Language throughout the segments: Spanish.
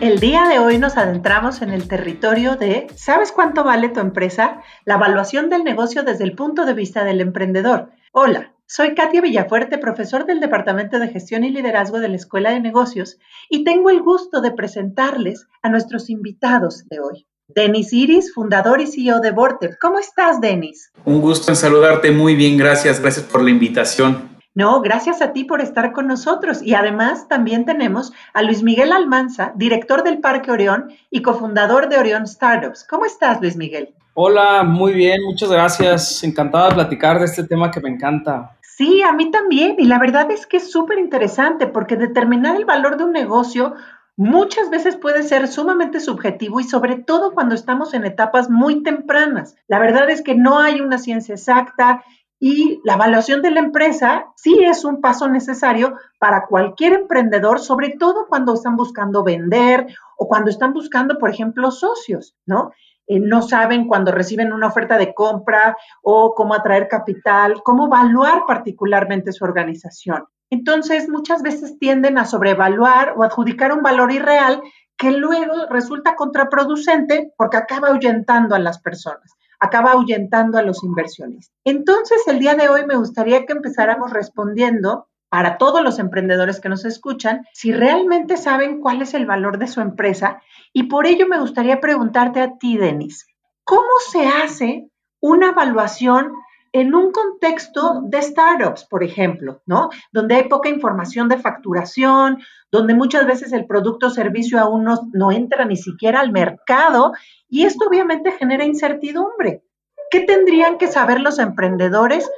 El día de hoy nos adentramos en el territorio de ¿Sabes cuánto vale tu empresa? La evaluación del negocio desde el punto de vista del emprendedor. Hola, soy Katia Villafuerte, profesor del Departamento de Gestión y Liderazgo de la Escuela de Negocios, y tengo el gusto de presentarles a nuestros invitados de hoy. Denis Iris, fundador y CEO de Vortex. ¿Cómo estás, Denis? Un gusto en saludarte. Muy bien, gracias. Gracias por la invitación. No, gracias a ti por estar con nosotros. Y además también tenemos a Luis Miguel Almanza, director del Parque Orión y cofundador de Orión Startups. ¿Cómo estás, Luis Miguel? Hola, muy bien, muchas gracias. Encantada de platicar de este tema que me encanta. Sí, a mí también. Y la verdad es que es súper interesante porque determinar el valor de un negocio muchas veces puede ser sumamente subjetivo y sobre todo cuando estamos en etapas muy tempranas. La verdad es que no hay una ciencia exacta y la evaluación de la empresa sí es un paso necesario para cualquier emprendedor, sobre todo cuando están buscando vender o cuando están buscando, por ejemplo, socios, ¿no? Eh, no saben cuando reciben una oferta de compra o cómo atraer capital, cómo evaluar particularmente su organización. Entonces, muchas veces tienden a sobrevaluar o adjudicar un valor irreal que luego resulta contraproducente porque acaba ahuyentando a las personas acaba ahuyentando a los inversionistas. Entonces, el día de hoy me gustaría que empezáramos respondiendo para todos los emprendedores que nos escuchan, si realmente saben cuál es el valor de su empresa. Y por ello me gustaría preguntarte a ti, Denis, ¿cómo se hace una evaluación en un contexto de startups, por ejemplo, ¿no? Donde hay poca información de facturación, donde muchas veces el producto o servicio aún no, no entra ni siquiera al mercado y esto obviamente genera incertidumbre. ¿Qué tendrían que saber los emprendedores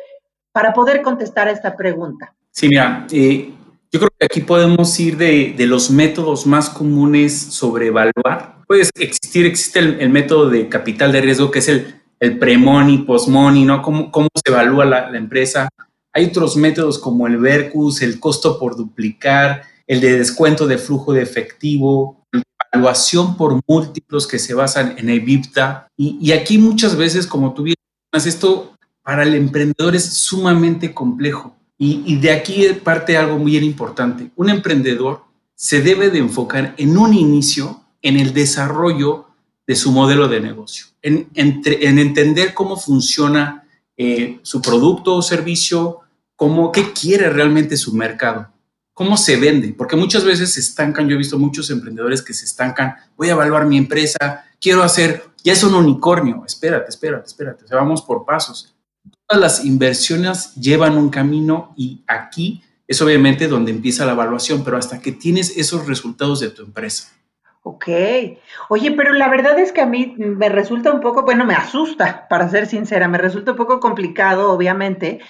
para poder contestar a esta pregunta? Sí, mira, eh, yo creo que aquí podemos ir de, de, los métodos más comunes sobre evaluar. Puede existir, existe el, el método de capital de riesgo, que es el el pre-money, post-money, ¿no? ¿Cómo, ¿Cómo, se evalúa la, empresa? Hay otros métodos como el Vercus, el costo por duplicar, el de descuento de flujo de efectivo, evaluación por múltiplos que se basan en EBITDA. Y, y aquí muchas veces, como tú bien esto para el emprendedor es sumamente complejo. Y, y de aquí parte algo muy importante. Un emprendedor se debe de enfocar en un inicio en el desarrollo de su modelo de negocio, en, entre, en entender cómo funciona eh, su producto o servicio, cómo, qué quiere realmente su mercado, cómo se vende, porque muchas veces se estancan, yo he visto muchos emprendedores que se estancan, voy a evaluar mi empresa, quiero hacer, ya es un unicornio, espérate, espérate, espérate, o sea, vamos por pasos. Todas las inversiones llevan un camino y aquí es obviamente donde empieza la evaluación, pero hasta que tienes esos resultados de tu empresa. Ok. Oye, pero la verdad es que a mí me resulta un poco, bueno, me asusta, para ser sincera, me resulta un poco complicado, obviamente,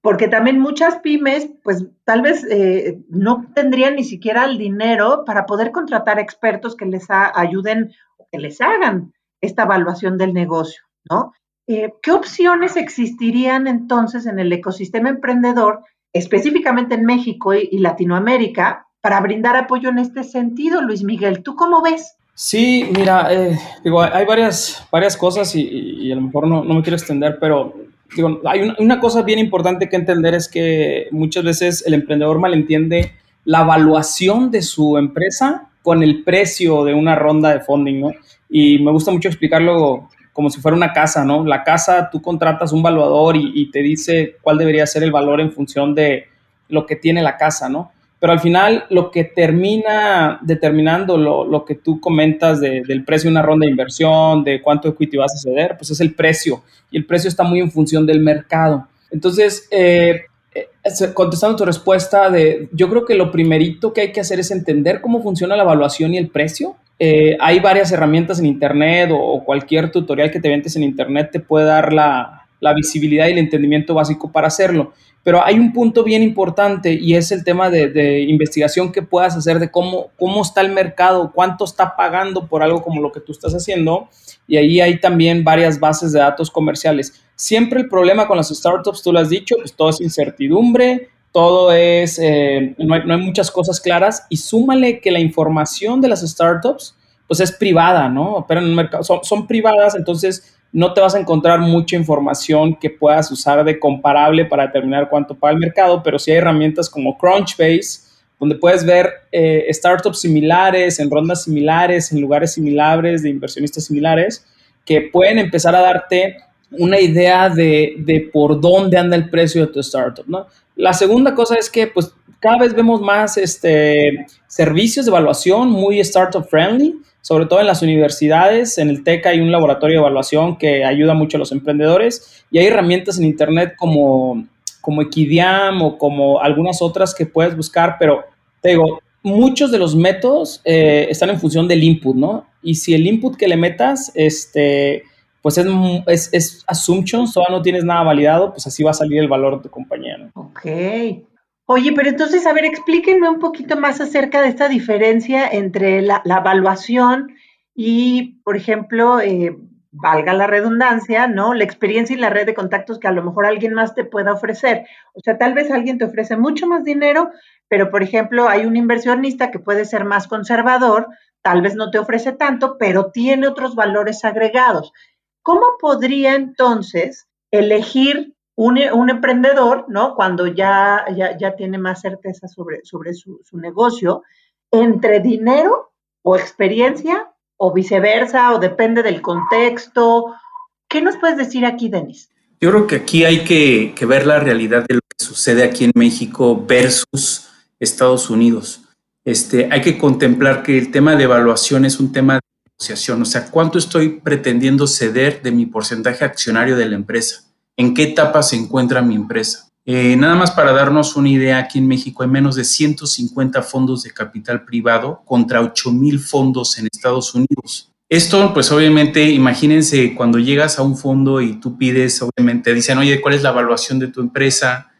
porque también muchas pymes, pues tal vez eh, no tendrían ni siquiera el dinero para poder contratar expertos que les ayuden o que les hagan esta evaluación del negocio, ¿no? Eh, ¿Qué opciones existirían entonces en el ecosistema emprendedor, específicamente en México y, y Latinoamérica, para brindar apoyo en este sentido, Luis Miguel. ¿Tú cómo ves? Sí, mira, eh, digo, hay varias, varias cosas y, a lo mejor no, no, me quiero extender, pero digo, hay una, una, cosa bien importante que entender es que muchas veces el emprendedor malentiende la evaluación de su empresa con el precio de una ronda de funding, ¿no? Y me gusta mucho explicarlo como si fuera una casa, ¿no? La casa, tú contratas un valuador y, y te dice cuál debería ser el valor en función de lo que tiene la casa, ¿no? Pero al final lo que termina determinando lo, que tú comentas de, del precio de una ronda de inversión, de cuánto equity vas a ceder, pues es el precio. Y el precio está muy en función del mercado. Entonces, eh, eh, contestando tu respuesta, de, yo creo que lo primerito que hay que hacer es entender cómo funciona la evaluación y el precio. Eh, hay varias herramientas en Internet o, o, cualquier tutorial que te ventes en Internet te puede dar la, la visibilidad y el entendimiento básico para hacerlo. Pero hay un punto bien importante y es el tema de, investigación que puedas hacer de cómo, cómo está el mercado, cuánto está pagando por algo como lo que tú estás haciendo. Y ahí hay también varias bases de datos comerciales. Siempre el problema con las startups, tú lo has dicho, pues todo es incertidumbre, todo es, eh, no, hay, muchas cosas claras y súmale que la información de las startups pues es privada, ¿no? Pero en el mercado son privadas, entonces no te vas a encontrar mucha información que puedas usar de comparable para determinar cuánto paga el mercado, pero sí hay herramientas como Crunchbase, donde puedes ver eh, startups similares, en rondas similares, en lugares similares, de inversionistas similares, que pueden empezar a darte una idea de, de, por dónde anda el precio de tu startup. La segunda cosa es que, pues, cada vez vemos más este, servicios de evaluación muy startup friendly, sobre todo en las universidades. En el TEC hay un laboratorio de evaluación que ayuda mucho a los emprendedores y hay herramientas en Internet como, como Equidiam o como algunas otras que puedes buscar, pero te digo, muchos de los métodos eh, están en función del input, ¿no? Y si el input que le metas, este pues es, es, es assumptions, todavía no tienes nada validado, pues así va a salir el valor de tu compañía. ¿no? Ok. Oye, pero entonces, a ver, explíquenme un poquito más acerca de esta diferencia entre la, evaluación y, por ejemplo, eh, valga la redundancia, ¿no? La experiencia y la red de contactos que a lo mejor alguien más te pueda ofrecer. O sea, tal vez alguien te ofrece mucho más dinero, pero, por ejemplo, hay un inversionista que puede ser más conservador, tal vez no te ofrece tanto, pero tiene otros valores agregados. ¿Cómo podría entonces elegir un, emprendedor, ¿no? Cuando ya, ya, tiene más certeza sobre, sobre su, negocio, entre dinero o experiencia o viceversa, o depende del contexto. ¿Qué nos puedes decir aquí, Denis? Yo creo que aquí hay que, que, ver la realidad de lo que sucede aquí en México versus Estados Unidos. Este, hay que contemplar que el tema de evaluación es un tema o sea, cuánto estoy pretendiendo ceder de mi porcentaje accionario de la empresa, en qué etapa se encuentra mi empresa. Eh, nada más para darnos una idea, aquí en México hay menos de 150 fondos de capital privado contra 8 mil fondos en Estados Unidos. Esto, pues obviamente, imagínense cuando llegas a un fondo y tú pides, obviamente, dicen, oye, ¿cuál es la evaluación de tu empresa?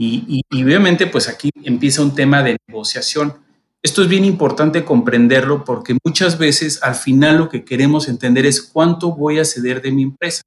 y obviamente, pues aquí empieza un tema de negociación esto es bien importante comprenderlo porque muchas veces al final lo que queremos entender es cuánto voy a ceder de mi empresa.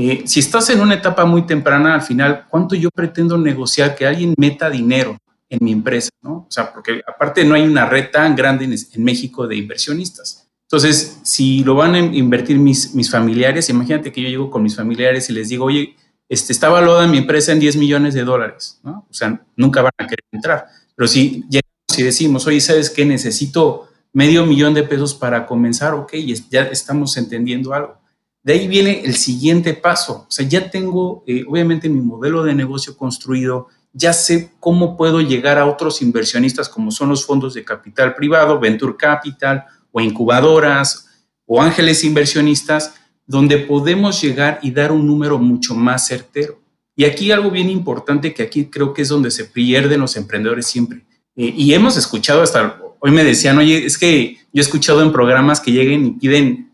Eh, si estás en una etapa muy temprana, al final, ¿cuánto yo pretendo negociar que alguien meta dinero en mi empresa? ¿no? O sea, porque aparte no hay una red tan grande en, México de inversionistas. Entonces, si lo van a invertir mis, mis familiares, imagínate que yo llego con mis familiares y les digo, oye, este, está valuada mi empresa en 10 millones de dólares, ¿no? O sea, nunca van a querer entrar. Pero si si decimos, oye, ¿sabes qué? Necesito medio millón de pesos para comenzar, ok, ya estamos entendiendo algo. De ahí viene el siguiente paso. O sea, ya tengo, eh, obviamente, mi modelo de negocio construido, ya sé cómo puedo llegar a otros inversionistas como son los fondos de capital privado, Venture Capital o incubadoras o ángeles inversionistas, donde podemos llegar y dar un número mucho más certero. Y aquí algo bien importante que aquí creo que es donde se pierden los emprendedores siempre. Eh, y hemos escuchado hasta, hoy me decían, oye, es que yo he escuchado en programas que lleguen y piden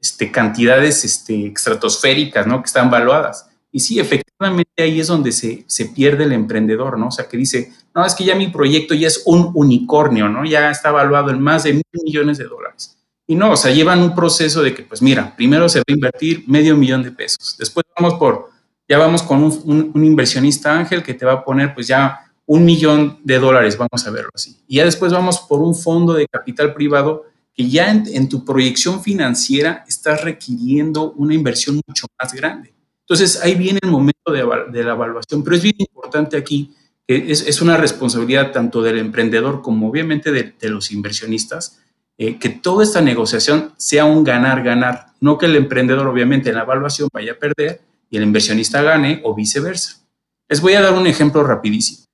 este, cantidades este, estratosféricas, ¿no? Que están valuadas. Y sí, efectivamente ahí es donde se, se, pierde el emprendedor, ¿no? O sea, que dice, no, es que ya mi proyecto ya es un unicornio, ¿no? Ya está valuado en más de mil millones de dólares. Y no, o sea, llevan un proceso de que, pues mira, primero se va a invertir medio millón de pesos. Después vamos por, ya vamos con un, un inversionista ángel que te va a poner, pues ya un millón de dólares, vamos a verlo así. Y ya después vamos por un fondo de capital privado que ya en, tu proyección financiera estás requiriendo una inversión mucho más grande. Entonces ahí viene el momento de, la evaluación, pero es bien importante aquí que es, una responsabilidad tanto del emprendedor como obviamente de, los inversionistas, eh, que toda esta negociación sea un ganar-ganar, no que el emprendedor obviamente en la evaluación vaya a perder y el inversionista gane o viceversa. Les voy a dar un ejemplo rapidísimo.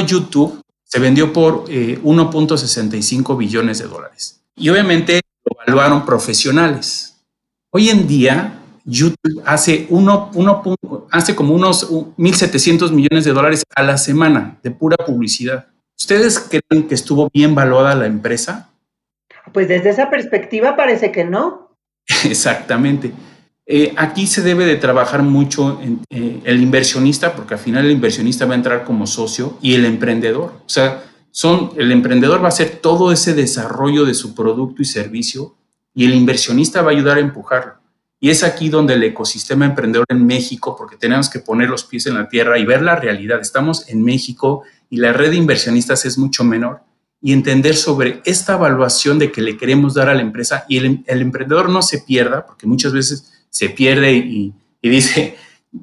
YouTube se vendió por 1.65 eh, billones de dólares. Y obviamente lo evaluaron profesionales. Hoy en día, YouTube hace, uno, hace como unos 1.700 millones de dólares a la semana de pura publicidad. ¿Ustedes creen que estuvo bien valuada la empresa? Pues desde esa perspectiva parece que no. Exactamente. Eh, aquí se debe de trabajar mucho en, eh, el inversionista, porque al final el inversionista va a entrar como socio y el emprendedor. O sea, son, el emprendedor va a hacer todo ese desarrollo de su producto y servicio y el inversionista va a ayudar a empujarlo. Y es aquí donde el ecosistema emprendedor en México, porque tenemos que poner los pies en la tierra y ver la realidad. Estamos en México y la red de inversionistas es mucho menor y entender sobre esta evaluación de que le queremos dar a la empresa y el, emprendedor no se pierda, porque muchas veces se pierde y, dice,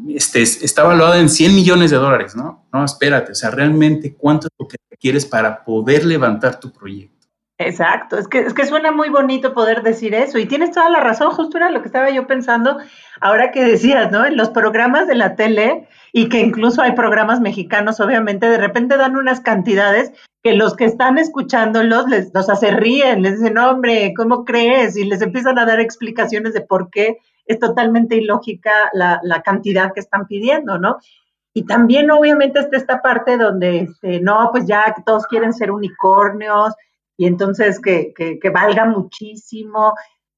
este, está evaluado en 100 millones de dólares, ¿no? No, espérate, o sea, realmente cuánto es lo que quieres para poder levantar tu proyecto. Exacto, es que, es que suena muy bonito poder decir eso y tienes toda la razón, justo lo que estaba yo pensando ahora que decías, ¿no? En los programas de la tele y que incluso hay programas mexicanos, obviamente, de repente dan unas cantidades que los que están escuchándolos les, los hace ríen, les dicen, hombre, ¿cómo crees? Y les empiezan a dar explicaciones de por qué es totalmente ilógica la, la cantidad que están pidiendo, ¿no? Y también obviamente está esta parte donde, este, no, pues ya todos quieren ser unicornios y entonces que, que, que, valga muchísimo.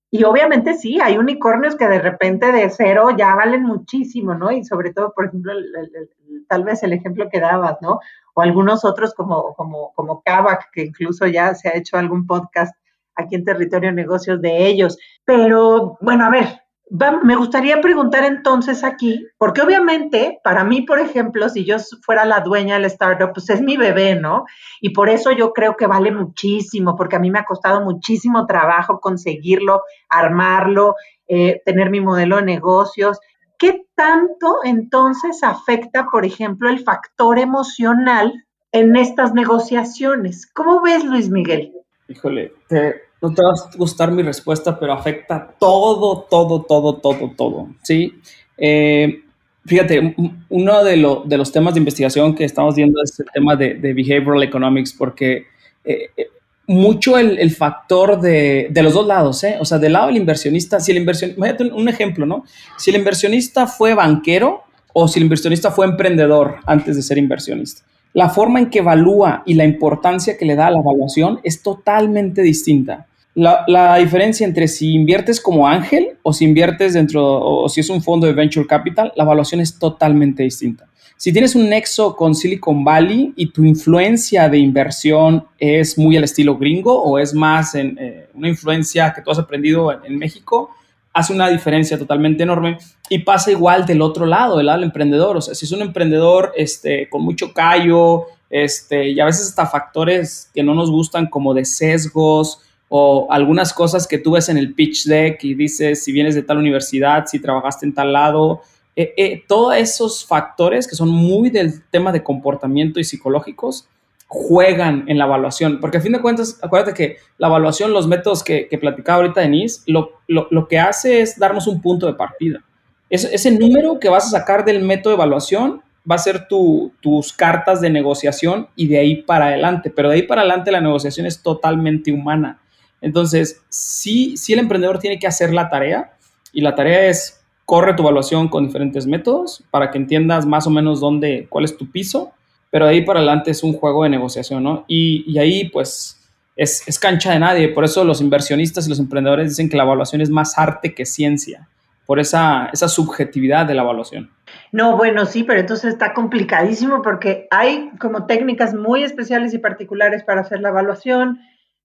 Y obviamente sí, hay unicornios que de repente de cero ya valen muchísimo, ¿no? Y sobre todo, por ejemplo, tal vez el ejemplo que dabas, ¿no? O algunos otros como, como, como Kavak, que incluso ya se ha hecho algún podcast aquí en Territorio Negocios de ellos. Pero bueno, a ver, me gustaría preguntar entonces aquí, porque obviamente para mí, por ejemplo, si yo fuera la dueña del startup, pues es mi bebé, ¿no? Y por eso yo creo que vale muchísimo, porque a mí me ha costado muchísimo trabajo conseguirlo, armarlo, eh, tener mi modelo de negocios. ¿Qué tanto entonces afecta, por ejemplo, el factor emocional en estas negociaciones? ¿Cómo ves, Luis Miguel? Híjole, te, no te va a gustar mi respuesta, pero afecta todo, todo, todo, todo, todo, ¿sí? Eh, fíjate, uno de, de, los temas de investigación que estamos viendo es el tema de, behavioral economics, porque eh, eh, mucho el, factor de, de, los dos lados, ¿eh? O sea, del lado del inversionista, si el inversionista, un ejemplo, ¿no? Si el inversionista fue banquero o si el inversionista fue emprendedor antes de ser inversionista. La forma en que evalúa y la importancia que le da a la evaluación es totalmente distinta. La, diferencia entre si inviertes como ángel o si inviertes dentro o si es un fondo de venture capital, la evaluación es totalmente distinta. Si tienes un nexo con Silicon Valley y tu influencia de inversión es muy al estilo gringo o es más en eh, una influencia que tú has aprendido en, México, hace una diferencia totalmente enorme y pasa igual del otro lado, del lado del emprendedor. O sea, si es un emprendedor este, con mucho callo este, y a veces hasta factores que no nos gustan como de sesgos, o algunas cosas que tú ves en el pitch deck y dices si vienes de tal universidad, si trabajaste en tal lado, eh, eh, todos esos factores que son muy del tema de comportamiento y psicológicos juegan en la evaluación, porque a fin de cuentas, acuérdate que la evaluación, los métodos que, que platicaba ahorita Denise, lo, lo, lo, que hace es darnos un punto de partida. Es, ese número que vas a sacar del método de evaluación va a ser tu, tus cartas de negociación y de ahí para adelante, pero de ahí para adelante la negociación es totalmente humana entonces, sí, sí el emprendedor tiene que hacer la tarea y la tarea es corre tu evaluación con diferentes métodos para que entiendas más o menos dónde, cuál es tu piso, pero de ahí para adelante es un juego de negociación, ¿no? Y, ahí pues es, es, cancha de nadie, por eso los inversionistas y los emprendedores dicen que la evaluación es más arte que ciencia, por esa, esa subjetividad de la evaluación. No, bueno, sí, pero entonces está complicadísimo porque hay como técnicas muy especiales y particulares para hacer la evaluación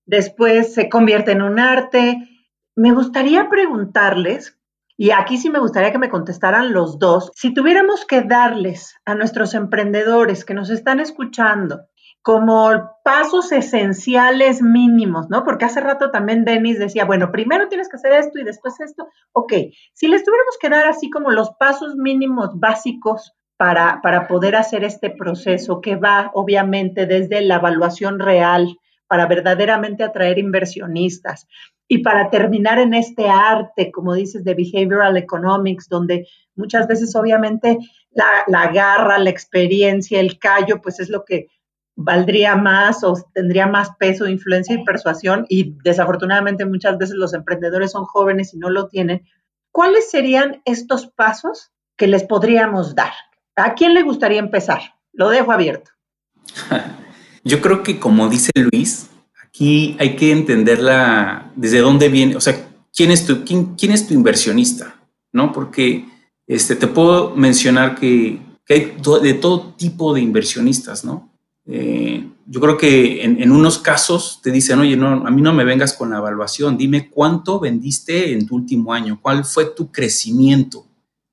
después se convierte en un arte. Me gustaría preguntarles, y aquí sí me gustaría que me contestaran los dos, si tuviéramos que darles a nuestros emprendedores que nos están escuchando como pasos esenciales mínimos, ¿no? Porque hace rato también Denis decía, bueno, primero tienes que hacer esto y después esto. Ok, si les tuviéramos que dar así como los pasos mínimos básicos para, para poder hacer este proceso que va obviamente desde la evaluación real, para verdaderamente atraer inversionistas. Y para terminar en este arte, como dices, de behavioral economics, donde muchas veces obviamente la, garra, la experiencia, el callo, pues es lo que valdría más o tendría más peso, influencia y persuasión. Y desafortunadamente muchas veces los emprendedores son jóvenes y no lo tienen. ¿Cuáles serían estos pasos que les podríamos dar? ¿A quién le gustaría empezar? Lo dejo abierto. Yo creo que como dice Luis, aquí hay que entenderla desde dónde viene, o sea, quién es tu, quién, es tu inversionista, ¿no? Porque este, te puedo mencionar que, hay de todo tipo de inversionistas, ¿no? Eh, yo creo que en, unos casos te dicen, oye, no, a mí no me vengas con la evaluación, dime cuánto vendiste en tu último año, cuál fue tu crecimiento.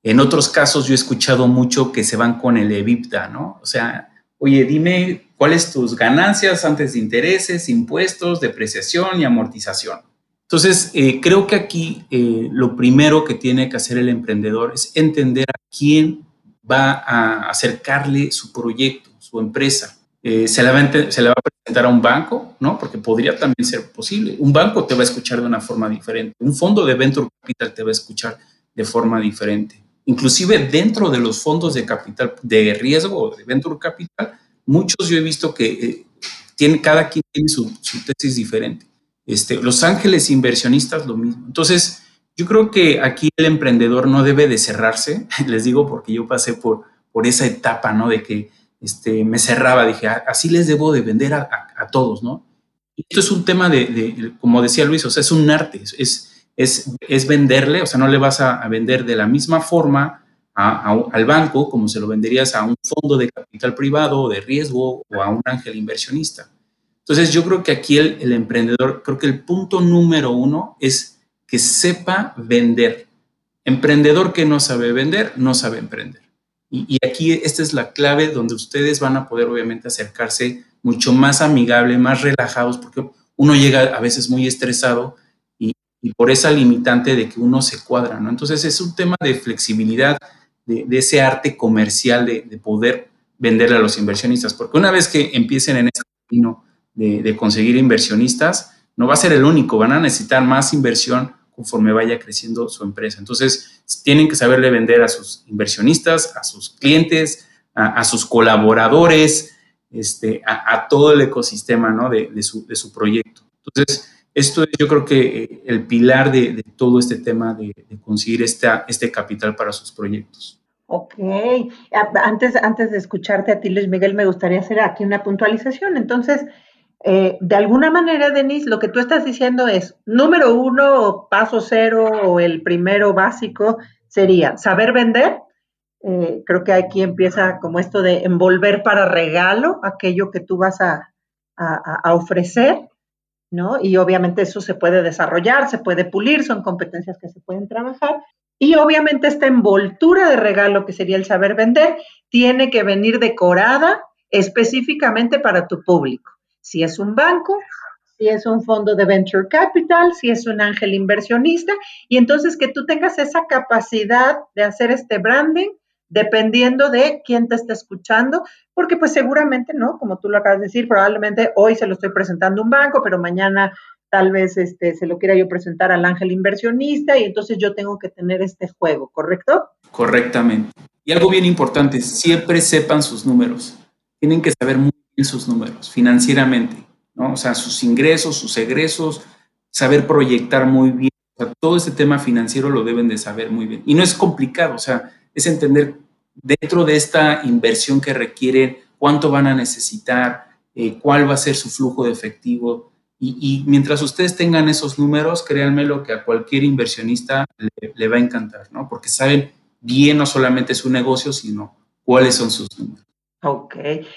En otros casos yo he escuchado mucho que se van con el EBITDA, ¿no? O sea, oye, dime cuáles tus ganancias antes de intereses, impuestos, depreciación y amortización. Entonces, eh, creo que aquí eh, lo primero que tiene que hacer el emprendedor es entender a quién va a acercarle su proyecto, su empresa. Eh, se, le va a, se, le va a, presentar a un banco, ¿no? Porque podría también ser posible. Un banco te va a escuchar de una forma diferente. Un fondo de venture capital te va a escuchar de forma diferente. Inclusive dentro de los fondos de capital de riesgo de venture capital, muchos yo he visto que tiene, cada quien tiene su, tesis diferente. Este, los ángeles inversionistas, lo mismo. Entonces, yo creo que aquí el emprendedor no debe de cerrarse, les digo porque yo pasé por, por esa etapa, ¿no? De que este, me cerraba, dije, ah, así les debo de vender a, todos, ¿no? Esto es un tema de, como decía Luis, o sea, es un arte, es, es, es venderle, o sea, no le vas a, vender de la misma forma al banco como se lo venderías a un fondo de capital privado, de riesgo o a un ángel inversionista. Entonces yo creo que aquí el, emprendedor, creo que el punto número uno es que sepa vender. Emprendedor que no sabe vender, no sabe emprender. Y, aquí esta es la clave donde ustedes van a poder obviamente acercarse mucho más amigable, más relajados, porque uno llega a veces muy estresado y, por esa limitante de que uno se cuadra, ¿no? Entonces es un tema de flexibilidad, de, ese arte comercial de, de, poder venderle a los inversionistas, porque una vez que empiecen en ese camino de, conseguir inversionistas, no va a ser el único, van a necesitar más inversión conforme vaya creciendo su empresa. Entonces, tienen que saberle vender a sus inversionistas, a sus clientes, a, sus colaboradores, este, a, todo el ecosistema ¿no? de, su, de, su, proyecto. Entonces, esto es yo creo que eh, el pilar de, todo este tema de, conseguir esta, este capital para sus proyectos. Ok, antes, antes de escucharte a ti, Luis Miguel, me gustaría hacer aquí una puntualización. Entonces, eh, de alguna manera, Denise, lo que tú estás diciendo es, número uno, paso cero, o el primero básico sería saber vender. Eh, creo que aquí empieza como esto de envolver para regalo aquello que tú vas a, ofrecer, ¿no? Y obviamente eso se puede desarrollar, se puede pulir, son competencias que se pueden trabajar. Y obviamente esta envoltura de regalo, que sería el saber vender, tiene que venir decorada específicamente para tu público si es un banco, si es un fondo de venture capital, si es un ángel inversionista, y entonces que tú tengas esa capacidad de hacer este branding dependiendo de quién te está escuchando, porque pues seguramente, ¿no? Como tú lo acabas de decir, probablemente hoy se lo estoy presentando a un banco, pero mañana tal vez este, se lo quiera yo presentar al ángel inversionista y entonces yo tengo que tener este juego, ¿correcto? Correctamente. Y algo bien importante, siempre sepan sus números. Tienen que saber muy sus números financieramente, ¿no? O sea, sus ingresos, sus egresos, saber proyectar muy bien. O sea, todo este tema financiero lo deben de saber muy bien. Y no es complicado, o sea, es entender dentro de esta inversión que requieren, cuánto van a necesitar, eh, cuál va a ser su flujo de efectivo. Y, mientras ustedes tengan esos números, créanme lo que a cualquier inversionista le, le va a encantar, ¿no? Porque saben bien no solamente su negocio, sino cuáles son sus números. Ok,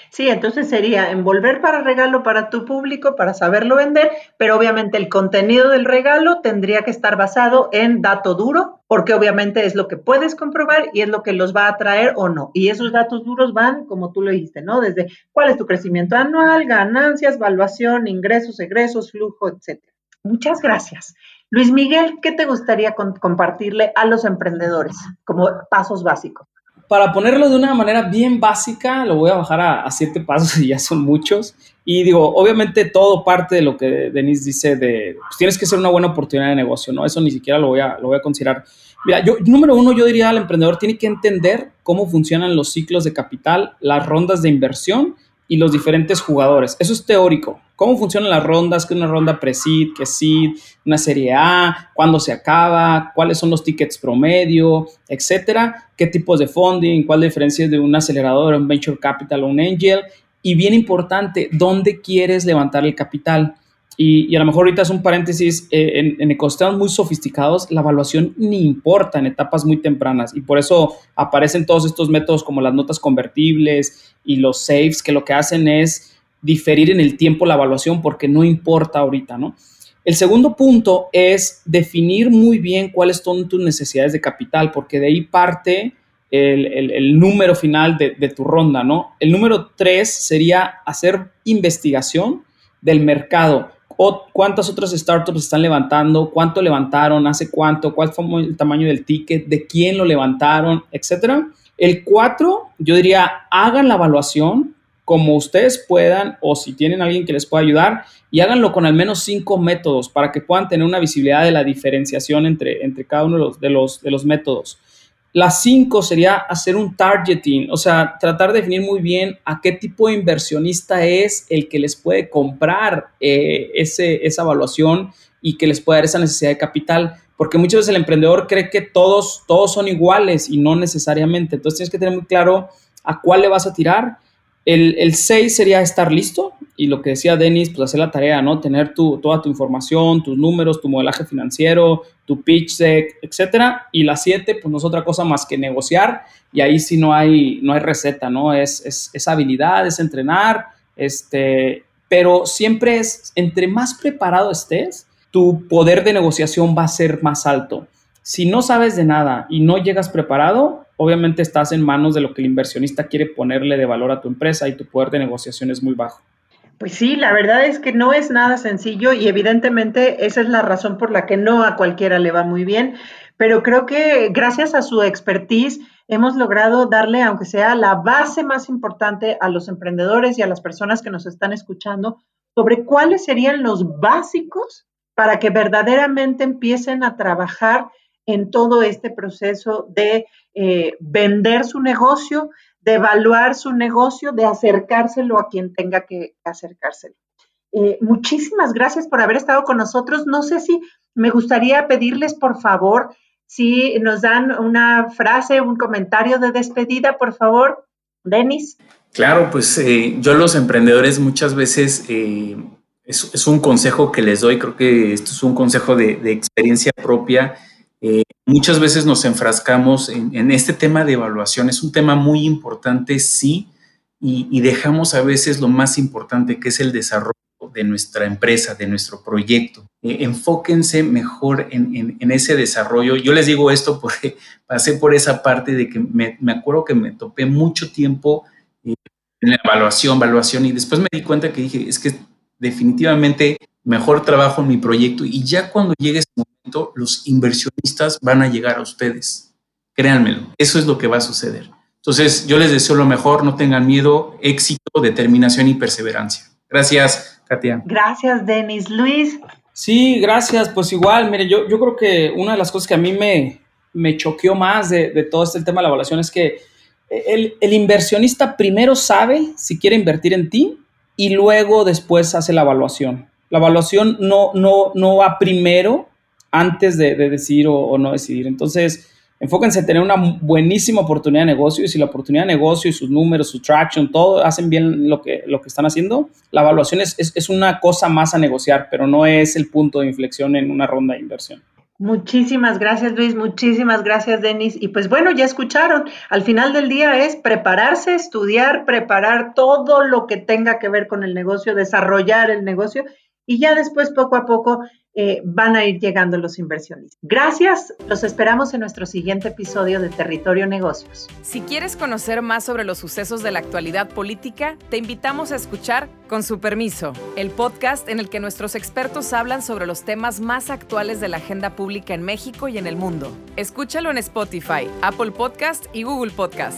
sí, entonces sería envolver para regalo para tu público, para saberlo vender, pero obviamente el contenido del regalo tendría que estar basado en dato duro, porque obviamente es lo que puedes comprobar y es lo que los va a atraer o no. Y esos datos duros van, como tú lo dijiste, ¿no? Desde cuál es tu crecimiento anual, ganancias, valuación, ingresos, egresos, flujo, etcétera. Muchas gracias. Luis Miguel, ¿qué te gustaría compartirle a los emprendedores como pasos básicos? Para ponerlo de una manera bien básica, lo voy a bajar a, siete pasos y ya son muchos. Y digo, obviamente todo parte de lo que Denise dice de, pues tienes que ser una buena oportunidad de negocio, ¿no? Eso ni siquiera lo voy a, lo voy a considerar. Mira, yo, número uno, yo diría al emprendedor, tiene que entender cómo funcionan los ciclos de capital, las rondas de inversión y los diferentes jugadores. Eso es teórico. ¿Cómo funcionan las rondas? ¿Qué es una ronda pre-seed? ¿Qué seed? ¿Una serie A? ¿Cuándo se acaba? ¿Cuáles son los tickets promedio? Etcétera. ¿Qué tipos de funding? ¿Cuál es diferencia de un acelerador, un venture capital o un angel? Y bien importante, ¿dónde quieres levantar el capital? Y, a lo mejor ahorita es un paréntesis, eh, en, en, ecosistemas muy sofisticados, la evaluación ni importa en etapas muy tempranas y por eso aparecen todos estos métodos como las notas convertibles y los saves, que lo que hacen es diferir en el tiempo la evaluación porque no importa ahorita, ¿no? El segundo punto es definir muy bien cuáles son tus necesidades de capital, porque de ahí parte el, número final de, de, tu ronda, ¿no? El número tres sería hacer investigación del mercado cuántas otras startups están levantando, cuánto levantaron, hace cuánto, cuál fue el tamaño del ticket, de quién lo levantaron, etcétera. El 4, yo diría, hagan la evaluación como ustedes puedan o si tienen alguien que les pueda ayudar y háganlo con al menos cinco métodos para que puedan tener una visibilidad de la diferenciación entre, entre cada uno de los, de los, de los métodos. La cinco sería hacer un targeting, o sea, tratar de definir muy bien a qué tipo de inversionista es el que les puede comprar eh, ese, esa evaluación y que les puede dar esa necesidad de capital, porque muchas veces el emprendedor cree que todos, todos son iguales y no necesariamente. Entonces tienes que tener muy claro a cuál le vas a tirar el 6 sería estar listo y lo que decía Denis, pues hacer la tarea, ¿no? Tener tu, toda tu información, tus números, tu modelaje financiero, tu pitch deck, etcétera. Y la 7, pues no es otra cosa más que negociar y ahí sí no hay, no hay receta, ¿no? Es, es, es habilidad, es entrenar, este, pero siempre es, entre más preparado estés, tu poder de negociación va a ser más alto. Si no sabes de nada y no llegas preparado, obviamente estás en manos de lo que el inversionista quiere ponerle de valor a tu empresa y tu poder de negociación es muy bajo. Pues sí, la verdad es que no es nada sencillo y evidentemente esa es la razón por la que no a cualquiera le va muy bien, pero creo que gracias a su expertise hemos logrado darle, aunque sea la base más importante a los emprendedores y a las personas que nos están escuchando sobre cuáles serían los básicos para que verdaderamente empiecen a trabajar en todo este proceso de eh, vender su negocio, de evaluar su negocio, de acercárselo a quien tenga que acercárselo. Eh, muchísimas gracias por haber estado con nosotros. No sé si me gustaría pedirles, por favor, si nos dan una frase, un comentario de despedida, por favor, Denis. Claro, pues eh, yo los emprendedores muchas veces es, un consejo que les doy, creo que esto es un consejo de, de experiencia propia eh, muchas veces nos enfrascamos en, este tema de evaluación. Es un tema muy importante, sí, y, dejamos a veces lo más importante, que es el desarrollo de nuestra empresa, de nuestro proyecto. Eh, enfóquense mejor en, ese desarrollo. Yo les digo esto porque pasé por esa parte de que me, acuerdo que me topé mucho tiempo eh, en la evaluación, evaluación, y después me di cuenta que dije, es que definitivamente mejor trabajo en mi proyecto y ya cuando llegue ese momento, los inversionistas van a llegar a ustedes. Créanmelo, eso es lo que va a suceder. Entonces, yo les deseo lo mejor, no tengan miedo, éxito, determinación y perseverancia. Gracias, Katia. Gracias, Denis. Luis. Sí, gracias. Pues igual, mire, yo, yo creo que una de las cosas que a mí me, me choqueó más de, de todo este tema de la evaluación es que el, el, inversionista primero sabe si quiere invertir en ti y luego después hace la evaluación. La evaluación no, no, no va primero antes de, decidir o, no decidir. Entonces, enfóquense en tener una buenísima oportunidad de negocio y si la oportunidad de negocio y sus números, su traction, todo hacen bien lo que, lo que están haciendo, la evaluación es, es una cosa más a negociar, pero no es el punto de inflexión en una ronda de inversión. Muchísimas gracias Luis, muchísimas gracias Denis. Y pues bueno, ya escucharon, al final del día es prepararse, estudiar, preparar todo lo que tenga que ver con el negocio, desarrollar el negocio y ya después poco a poco eh, van a ir llegando los inversionistas. Gracias, los esperamos en nuestro siguiente episodio de Territorio Negocios. Si quieres conocer más sobre los sucesos de la actualidad política, te invitamos a escuchar Con su permiso, el podcast en el que nuestros expertos hablan sobre los temas más actuales de la agenda pública en México y en el mundo. Escúchalo en Spotify, Apple Podcast y Google Podcast.